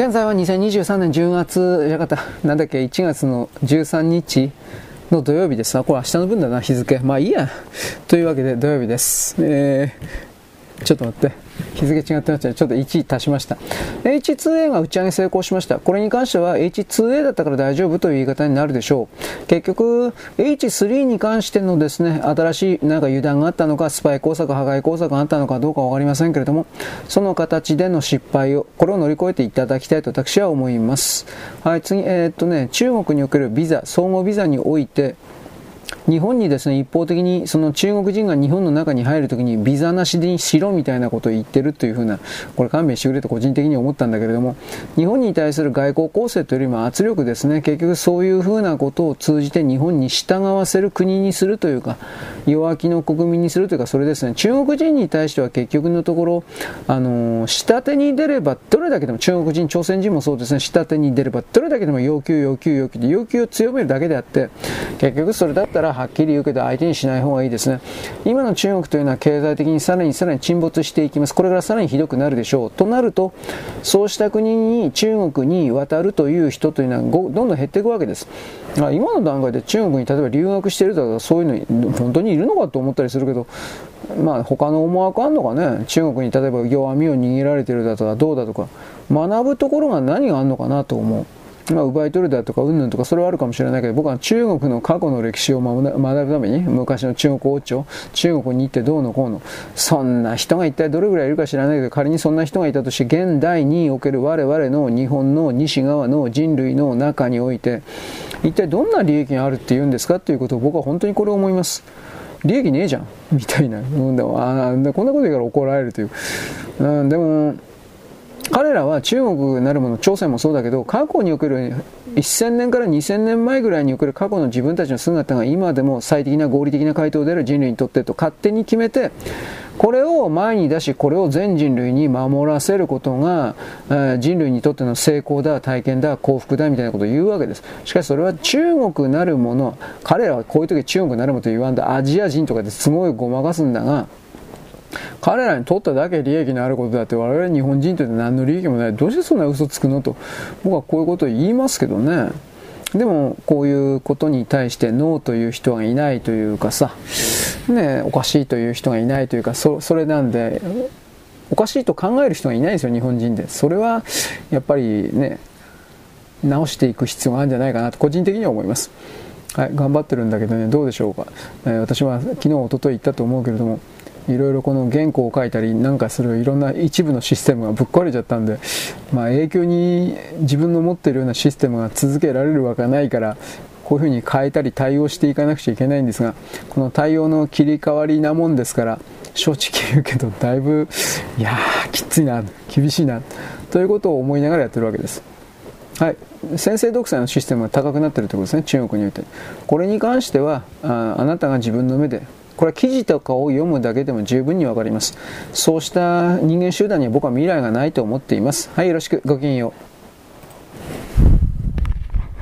現在は2023年10月、じゃなかった、なんだっけ、1月の13日の土曜日です。あ、これ明日の分だな、日付。まあいいや。というわけで土曜日です。えー、ちょっと待って。日付違ってましたね。ちょっと1足しました。H2A が打ち上げ成功しました。これに関しては H2A だったから大丈夫という言い方になるでしょう。結局、H3 に関してのですね、新しいなんか油断があったのか、スパイ工作、破壊工作があったのかどうかわかりませんけれども、その形での失敗を、これを乗り越えていただきたいと私は思います。はい、次、えー、っとね、中国におけるビザ、総合ビザにおいて、日本にですね、一方的にその中国人が日本の中に入るときにビザなしにしろみたいなことを言ってるというふうな、これ勘弁してくれと個人的に思ったんだけれども、日本に対する外交構成というよりも圧力ですね、結局そういうふうなことを通じて日本に従わせる国にするというか、弱気の国民にするというか、それですね、中国人に対しては結局のところ、あの下手に出れば、どれだけでも中国人、朝鮮人もそうですね、下手に出れば、どれだけでも要求、要求、要求で、要求を強めるだけであって、結局それだったらはっきり言うけど相手にしない方がいいですね。今の中国というのは経済的にさらにさらに沈没していきます。これからさらにひどくなるでしょう。となると、そうした国に、中国に渡るという人というのはどんどん減っていくわけです。今の段階で中国に例えば留学しているとかそういうの本当にいるのかと思ったりするけど、まあ他の思惑あんのかね、中国に例えば弱みを握られてるだとかどうだとか、学ぶところが何があるのかなと思う。まあ、奪い取るだとか、うんぬんとか、それはあるかもしれないけど、僕は中国の過去の歴史を学ぶために、昔の中国王朝、中国に行ってどうのこうの、そんな人が一体どれぐらいいるか知らないけど、仮にそんな人がいたとして、現代における我々の日本の西側の人類の中において、一体どんな利益があるって言うんですかっていうことを僕は本当にこれを思います。利益ねえじゃんみたいな。うん、でもあこんなこと言うから怒られるという。うん、でも、彼らは中国なるもの、朝鮮もそうだけど、過去における1000年から2000年前ぐらいにおける過去の自分たちの姿が今でも最適な合理的な回答である人類にとってと勝手に決めて、これを前に出し、これを全人類に守らせることが、人類にとっての成功だ、体験だ、幸福だみたいなことを言うわけです。しかしそれは中国なるもの、彼らはこういう時中国なるものと言わんだ、アジア人とかですごいごまかすんだが、彼らにとっただけ利益のあることだって我々日本人って何の利益もない。どうしてそんな嘘つくのと。僕はこういうことを言いますけどね。でもこういうことに対してノーという人がいないというかさ。ねおかしいという人がいないというかそれなんでおかしいと考える人がいないんですよ日本人で。それはやっぱりね直していく必要があるんじゃないかなと個人的には思います。はい、頑張ってるんだけどね、どうでしょうか。えー、私は昨日、おととい言ったと思うけれども、いろいろこの原稿を書いたりなんかするいろんな一部のシステムがぶっ壊れちゃったんで、まあ、永久に自分の持っているようなシステムが続けられるわけないからこういうふうに変えたり対応していかなくちゃいけないんですがこの対応の切り替わりなもんですから正直言うけどだいぶいやーきついな厳しいなということを思いながらやってるわけです。はい、先制独裁のシステムが高くなってるということですね、中国において。これに関してはあ、あなたが自分の目でこれは記事とかを読むだけでも十分にわかります。そうした人間集団には僕は未来がないと思っています。はい、よろしく。ごきげんよう。